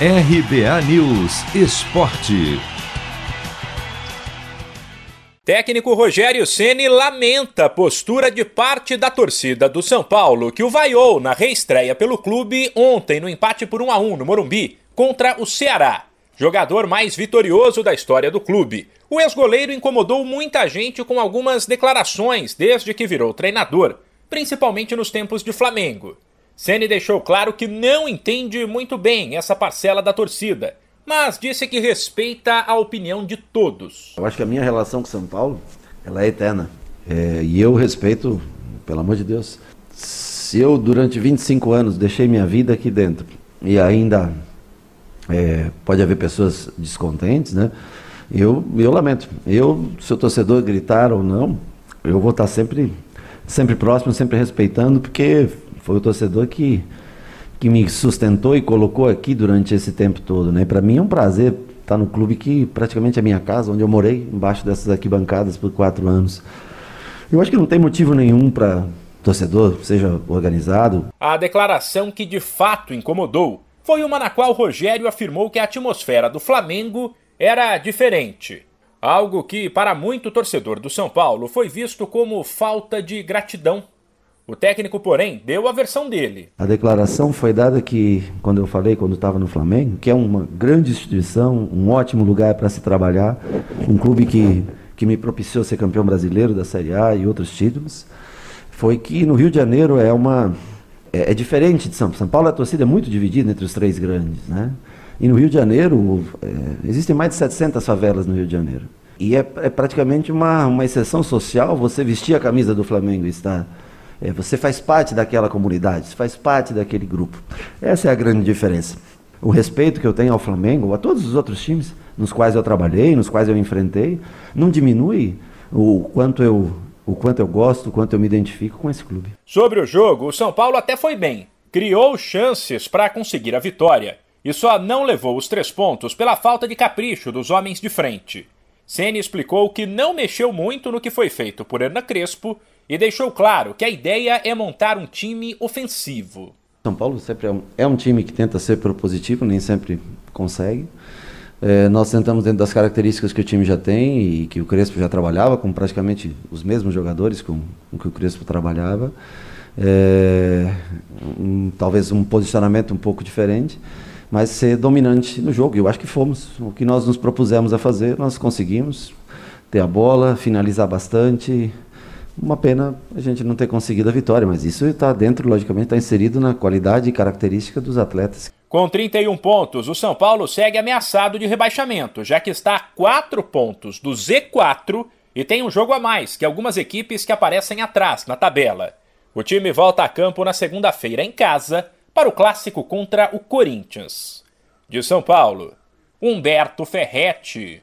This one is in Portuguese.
RBA News Esporte. Técnico Rogério Ceni lamenta a postura de parte da torcida do São Paulo, que o vaiou na reestreia pelo clube ontem no empate por 1 a 1 no Morumbi contra o Ceará. Jogador mais vitorioso da história do clube. O ex-goleiro incomodou muita gente com algumas declarações desde que virou treinador, principalmente nos tempos de Flamengo. Ceni deixou claro que não entende muito bem essa parcela da torcida, mas disse que respeita a opinião de todos. Eu acho que a minha relação com São Paulo ela é eterna. É, e eu respeito, pelo amor de Deus, se eu durante 25 anos deixei minha vida aqui dentro e ainda é, pode haver pessoas descontentes, né? Eu, eu lamento. Eu, se o torcedor gritar ou não, eu vou estar sempre, sempre próximo, sempre respeitando, porque foi o torcedor que, que me sustentou e colocou aqui durante esse tempo todo. Né? Para mim é um prazer estar no clube que praticamente é minha casa, onde eu morei, embaixo dessas arquibancadas por quatro anos. Eu acho que não tem motivo nenhum para torcedor seja organizado. A declaração que de fato incomodou foi uma na qual Rogério afirmou que a atmosfera do Flamengo era diferente. Algo que, para muito torcedor do São Paulo, foi visto como falta de gratidão o técnico, porém, deu a versão dele. A declaração foi dada que, quando eu falei, quando estava no Flamengo, que é uma grande instituição, um ótimo lugar para se trabalhar, um clube que, que me propiciou ser campeão brasileiro da Série A e outros títulos, foi que no Rio de Janeiro é uma. É, é diferente de São Paulo. São Paulo a torcida é muito dividida entre os três grandes, né? E no Rio de Janeiro, é, existem mais de 700 favelas no Rio de Janeiro. E é, é praticamente uma, uma exceção social você vestir a camisa do Flamengo e estar é, você faz parte daquela comunidade, você faz parte daquele grupo. Essa é a grande diferença. O respeito que eu tenho ao Flamengo, a todos os outros times nos quais eu trabalhei, nos quais eu enfrentei, não diminui o quanto eu, o quanto eu gosto, o quanto eu me identifico com esse clube. Sobre o jogo, o São Paulo até foi bem. Criou chances para conseguir a vitória e só não levou os três pontos pela falta de capricho dos homens de frente. Ceni explicou que não mexeu muito no que foi feito por Hernan Crespo e deixou claro que a ideia é montar um time ofensivo. São Paulo sempre é um, é um time que tenta ser propositivo, nem sempre consegue. É, nós tentamos, dentro das características que o time já tem e que o Crespo já trabalhava, com praticamente os mesmos jogadores com, com que o Crespo trabalhava, é, um, talvez um posicionamento um pouco diferente, mas ser dominante no jogo. Eu acho que fomos. O que nós nos propusemos a fazer, nós conseguimos ter a bola, finalizar bastante, uma pena a gente não ter conseguido a vitória, mas isso está dentro, logicamente, está inserido na qualidade e característica dos atletas. Com 31 pontos, o São Paulo segue ameaçado de rebaixamento, já que está a 4 pontos do Z4 e tem um jogo a mais que algumas equipes que aparecem atrás na tabela. O time volta a campo na segunda-feira em casa para o clássico contra o Corinthians. De São Paulo, Humberto Ferretti.